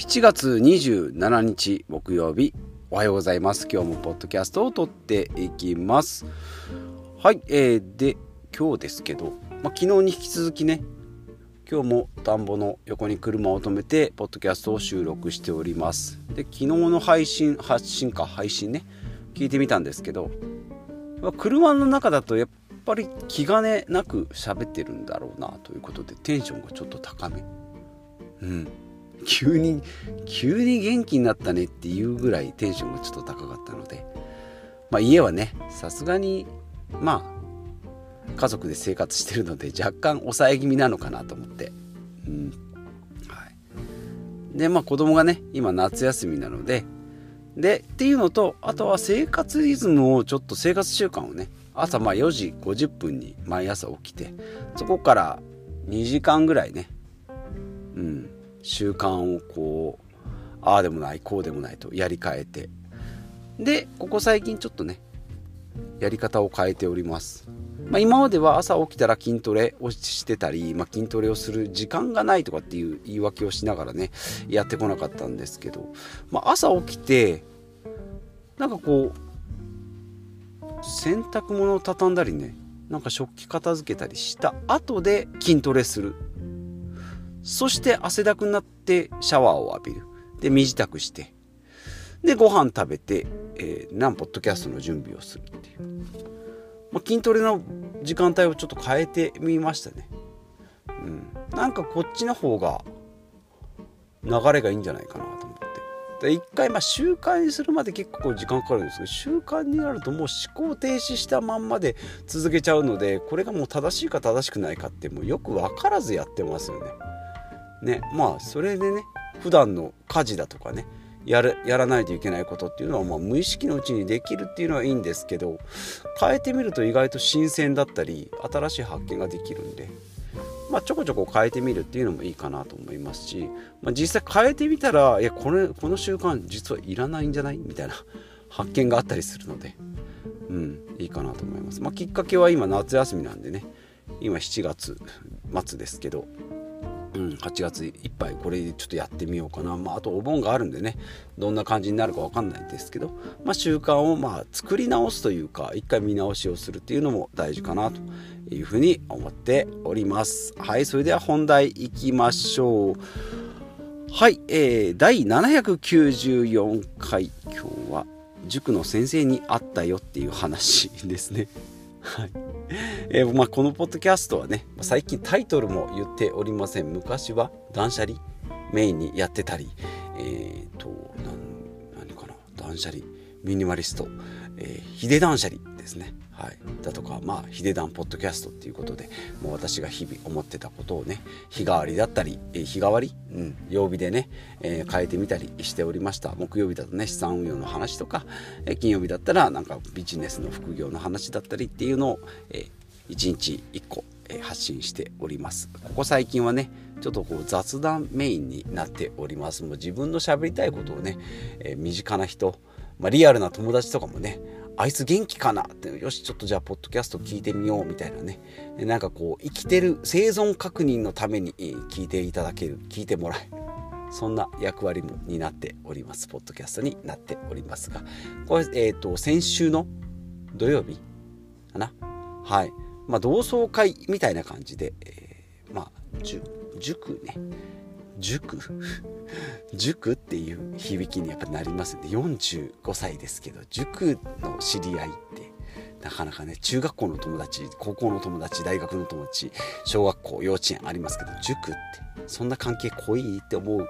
7月27日木曜日おはようございます。今日もポッドキャストを撮っていきます。はい、えー、で今日ですけど、まあ、昨日に引き続きね今日も田んぼの横に車を止めてポッドキャストを収録しております。で昨日の配信発信か配信ね聞いてみたんですけど車の中だとやっぱり気兼ねなく喋ってるんだろうなということでテンションがちょっと高め。うん。急に急に元気になったねっていうぐらいテンションがちょっと高かったので。まあ家はねさすがにまあ家族で生活してるので若干抑え気味なのかなと思って。うん。はい。でまあ子供がね今夏休みなので。でっていうのとあとは生活リズムをちょっと生活習慣をね朝まあ4時50分に毎朝起きてそこから2時間ぐらいねうん。習慣をこうああでもないこうでもないとやり替えて。でここ最近ちょっとねやり方を変えております、まあ、今までは朝起きたら筋トレをしてたり、まあ、筋トレをする時間がないとかっていう言い訳をしながらねやってこなかったんですけど、まあ、朝起きてなんかこう洗濯物を畳んだりねなんか食器片付けたりした後で筋トレする。そして汗だくになってシャワーを浴びる。で、身支度して。で、ご飯食べて、えー、何ポッドキャストの準備をするっていう。まあ、筋トレの時間帯をちょっと変えてみましたね。うん。なんかこっちの方が流れがいいんじゃないかなと思って。で、一回、まあ習慣にするまで結構時間かかるんですけど、習慣になるともう思考停止したまんまで続けちゃうので、これがもう正しいか正しくないかってもうよく分からずやってますよね。ねまあそれでね普段の家事だとかねやるやらないといけないことっていうのは、まあ、無意識のうちにできるっていうのはいいんですけど変えてみると意外と新鮮だったり新しい発見ができるんで、まあ、ちょこちょこ変えてみるっていうのもいいかなと思いますし、まあ、実際変えてみたらいやこれこの習慣実はいらないんじゃない？みたいな発見があったりするので、うん、いいかなと思います。まあ、きっかけは今夏休みなんでね今7月末ですけどうん、8月いっぱいこれちょっとやってみようかな、まあ、あとお盆があるんでねどんな感じになるか分かんないんですけど、まあ、習慣をまあ作り直すというか一回見直しをするっていうのも大事かなというふうに思っております。はいそれでは本題いきましょう。はい、えー、第794回。今日は塾の先生に会ったよっていう話ですね。はい。えー、まあ、このポッドキャストはね最近タイトルも言っておりません。昔は断捨離メインにやってたりえっ、ー、と何かな断捨離ミニマリスト、えー、ヒデ断捨離ですね、はい、だとかまあヒデダンポッドキャストっていうことでもう私が日々思ってたことをね日替わりだったり、え、日替わり、うん、曜日でね、えー、変えてみたりしておりました。木曜日だとね資産運用の話とか、え、金曜日だったらなんかビジネスの副業の話だったりっていうのを、えー、1日1個、えー、発信しております。ここ最近はねちょっとこう雑談メインになっております。もう自分の喋りたいことをね、え、身近な人まあ、リアルな友達とかもねあいつ元気かな？ってよしちょっとじゃあポッドキャスト聞いてみようみたいなね。なんかこう生きてる生存確認のために聞いていただける聞いてもらえる。そんな役割もになっております。ポッドキャストになっておりますが。これえっ、ー、と先週の土曜日かな？はい。まあ同窓会みたいな感じで、えー、まあ塾ね。塾？塾っていう響きにやっぱなりますんで45歳ですけど塾の知り合いってなかなかね中学校の友達高校の友達大学の友達小学校幼稚園ありますけど塾ってそんな関係濃いって思う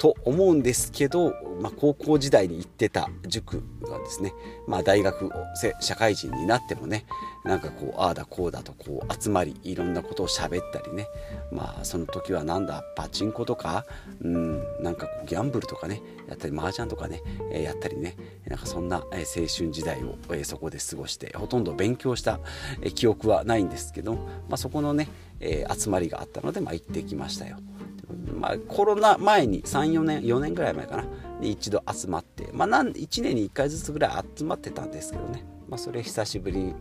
と思うんですけど、まあ、高校時代に行ってた塾がですね、まあ、大学を社会人になってもねなんかこうああだこうだとこう集まりいろんなことを喋ったりね。まあその時はなんだパチンコとかうんなんかこうギャンブルとかねやったり麻雀とかね、え、やったりね。なんかそんな、青春時代を、え、そこで過ごしてほとんど勉強した、え記憶はないんですけど、まあ、そこのね、え集まりがあったので、まあ、行ってきましたよ。まあ、コロナ前に34年4年ぐらい前かな。に一度集まって、まあ、なん1年に1回ずつぐらい集まってたんですけどね、まあ、それ久しぶりに、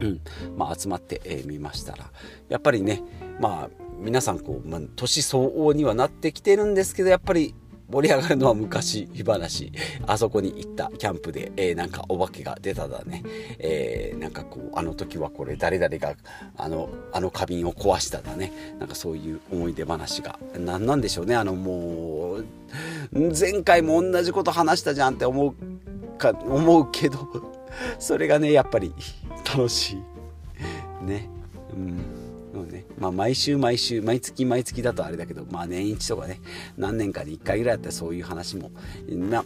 うん。まあ、集まってみ、えー、ましたら。やっぱりねまあ皆さんこう、まあ、年相応にはなってきてるんですけどやっぱり盛り上がるのは昔話。あそこに行ったキャンプで、えー、なんかお化けが出ただね。え、なんかこう、あの時はこれ誰々が、あの、あの花瓶を壊しただね。なんかそういう思い出話が。何なんでしょうね。あのもう、前回も同じこと話したじゃんって思うか、思うけど、それがね、やっぱり楽しい。ね。うん。まあ、毎週毎週、毎月毎月だとあれだけど、まあ、年一とかね、何年かに1回ぐらいだったらそういう話も、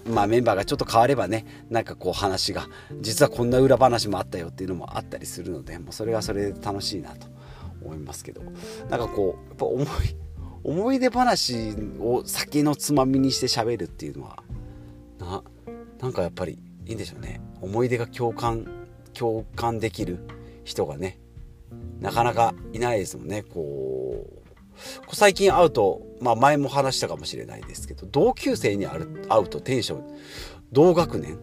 まあ、メンバーがちょっと変わればね、なんかこう話が、実はこんな裏話もあったよっていうのもあったりするので、もうそれはそれで楽しいなと思いますけど、なんかこう、やっぱ思い、思い出話を酒のつまみにして喋るっていうのは、な、なんかやっぱりいいんでしょうね。思い出が共感、共感できる人がね、なかなかいないですもんね。こう、最近会うと、まあ前も話したかもしれないですけど、同級生に会うとテンション、同学年、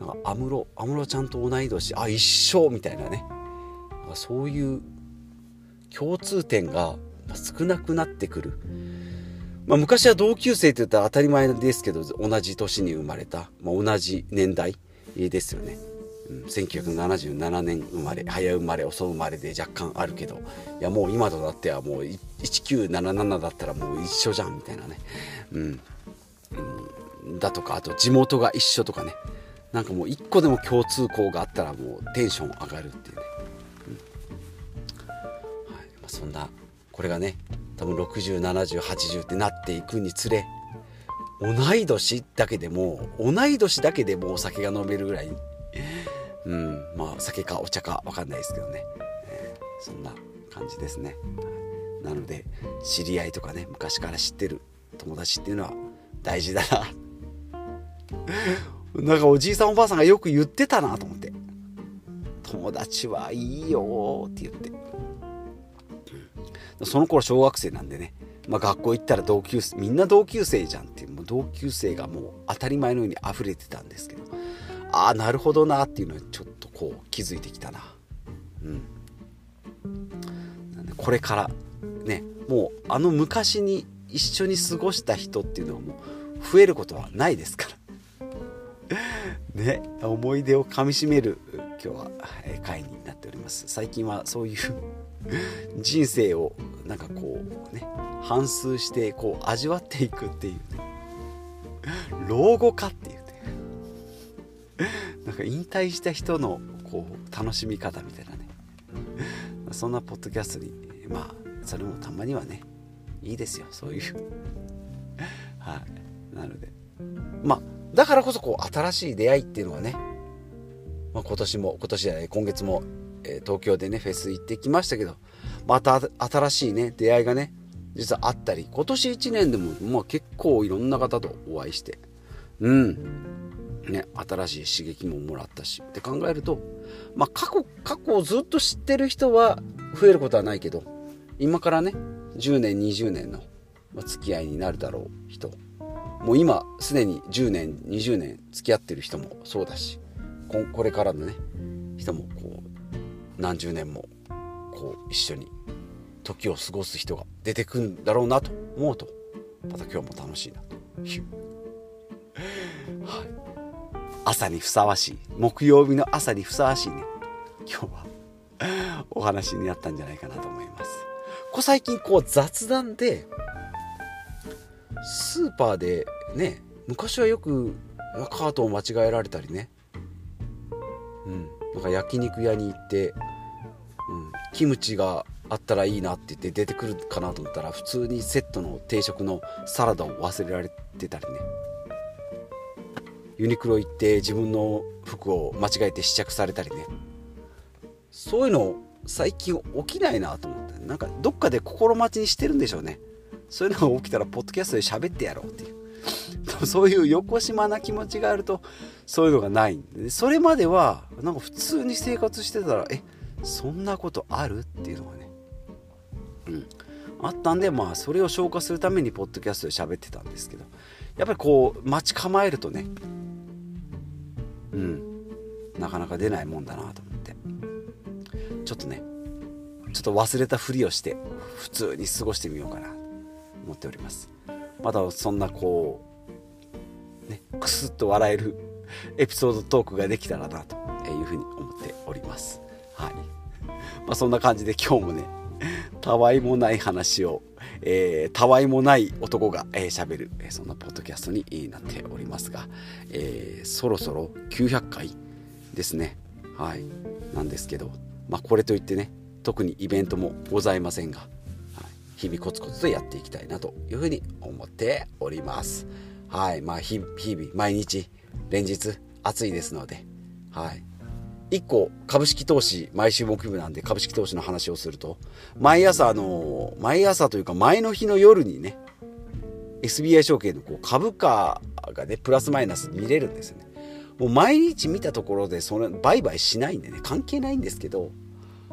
なんか安室、安室ちゃんと同い年、あ、一緒みたいなねなんか。そういう共通点が少なくなってくる。まあ、昔は同級生って言ったら当たり前ですけど、同じ年に生まれた、まあ、同じ年代ですよね。1977年生まれ早生まれ遅生まれで若干あるけどいやもう今となってはもう1977だったらもう一緒じゃんみたいなね、うん、うん、だとかあと地元が一緒とかね。なんかもう一個でも共通項があったらもうテンション上がるっていうね、うん。はい。まあ、そんなこれがね多分607080ってなっていくにつれ同い年だけでも同い年だけでもお酒が飲めるぐらいうん、まあ酒かお茶か分かんないですけどね、えー、そんな感じですね。なので知り合いとかね昔から知ってる友達っていうのは大事だな。なんかおじいさんおばあさんがよく言ってたなと思って。友達はいいよって言って。その頃小学生なんでね、まあ、学校行ったら同級生みんな同級生じゃんっていう。もう同級生がもう当たり前のように溢れてたんですけど。ああなるほどなっていうのはちょっとこう気づいてきたな。うん。これからねもうあの昔に一緒に過ごした人っていうのはもう増えることはないですから。ね思い出をかみしめる今日は回になっております。最近はそういう 人生をなんかこうね反芻してこう味わっていくっていうね。老後かっていう。か引退した人のこう楽しみ方みたいなね。そんなポッドキャストにまあそれもたまにはねいいですよ。そういう。はい。なので。まあだからこそこう新しい出会いっていうのはね、まあ、今年も今年じゃない今月も、えー、東京でねフェス行ってきましたけどまた新しいね出会いがね実はあったり今年1年でも、まあ、結構いろんな方とお会いして。うん。ね、新しい刺激ももらったしって考えると、まあ、過去過去をずっと知ってる人は増えることはないけど今からね10年20年の付き合いになるだろう人もう今すでに10年20年付き合ってる人もそうだしこれからのね人もこう何十年もこう一緒に時を過ごす人が出てくんだろうなと思うとまた今日も楽しいなという。朝にふさわしい。木曜日の朝にふさわしいね。今日はお話になったんじゃないかなと思います。こ最近こう雑談でスーパーでね昔はよくカートを間違えられたりね。うん。なんか焼肉屋に行って、うん、キムチがあったらいいなって言って出てくるかなと思ったら普通にセットの定食のサラダを忘れられてたりね。ユニクロ行って自分の服を間違えて試着されたりね。そういうの最近起きないなと思って。なんかどっかで心待ちにしてるんでしょうね。そういうのが起きたらポッドキャストで喋ってやろうっていう。そういう横島な気持ちがあるとそういうのがないんで。それまではなんか普通に生活してたらえそんなことあるっていうのがね。うん。あったんでまあそれを消化するためにポッドキャストで喋ってたんですけど。やっぱりこう待ち構えるとねうんなかなか出ないもんだなと思ってちょっとねちょっと忘れたふりをして普通に過ごしてみようかなと思っておりますまたそんなこうね、クスッと笑える エピソードトークができたらなというふうに思っております。はい。まあ、そんな感じで今日もね、たわいもない話を、えー、たわいもない男が喋、えー、る、えー、そんなポッドキャストになっておりますが、えー、そろそろ900回ですね。はい。なんですけど、まあ、これといってね、特にイベントもございませんが、はい、日々コツコツとやっていきたいなというふうに思っております。はい。まあ、日々、毎日、連日、暑いですので、はい。1個株式投資毎週木曜日なんで株式投資の話をすると毎朝あの毎朝というか前の日の夜にね SBI 証券のこう株価がねプラスマイナス見れるんですよね。もう毎日見たところでそれ売買しないんでね関係ないんですけど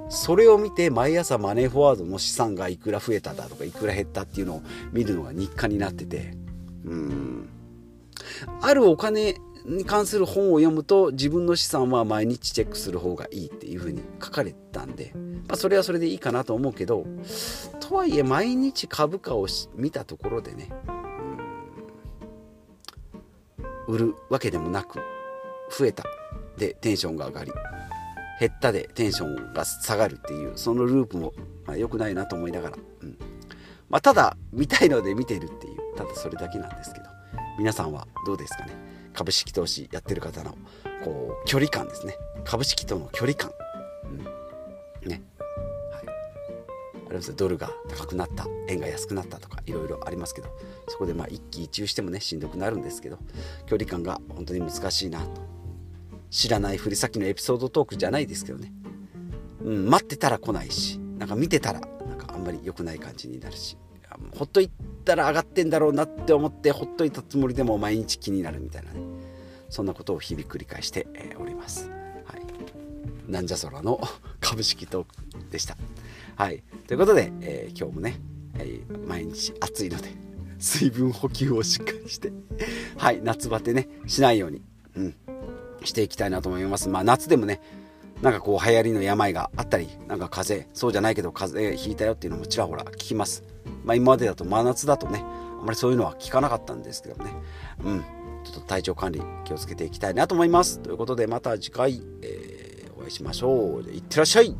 それを見て毎朝マネーフォワードの資産がいくら増えただとかいくら減ったっていうのを見るのが日課になっててうん。あるお金に関する本を読むと自分の資産は毎日チェックする方がいいっていうふうに書かれたんで、まあ、それはそれでいいかなと思うけどとはいえ毎日株価を見たところでね売るわけでもなく増えた。でテンションが上がり減ったでテンションが下がるっていうそのループもまあ良くないなと思いながら、うん。まあ、ただ見たいので見てるっていうただそれだけなんですけど皆さんはどうですかね？株式投資やってる方のこう距離感ですね。株式との距離感、うん、ね。はい。あれドルが高くなった円が安くなったとかいろいろありますけどそこでまあ一喜一憂してもねしんどくなるんですけど距離感が本当に難しいなと。知らないふり先のエピソードトークじゃないですけどね、うん、待ってたら来ないしなんか見てたらなんかあんまり良くない感じになるし。ほっといたら上がってんだろうなって思ってほっといたつもりでも毎日気になるみたいなねそんなことを日々繰り返しております。はい、なんじゃそらの株式トークでした。はい、ということで、えー、今日もね、えー、毎日暑いので水分補給をしっかりしてはい夏バテねしないように、うん、していきたいなと思います。まあ夏でもねなんかこう流行りの病があったりなんか風邪そうじゃないけど風邪ひいたよっていうのもちらほら聞きます。まあ今までだと真夏だとねあんまりそういうのは聞かなかったんですけどね。うん。ちょっと体調管理気をつけていきたいなと思います。ということでまた次回、えー、お会いしましょう。いってらっしゃい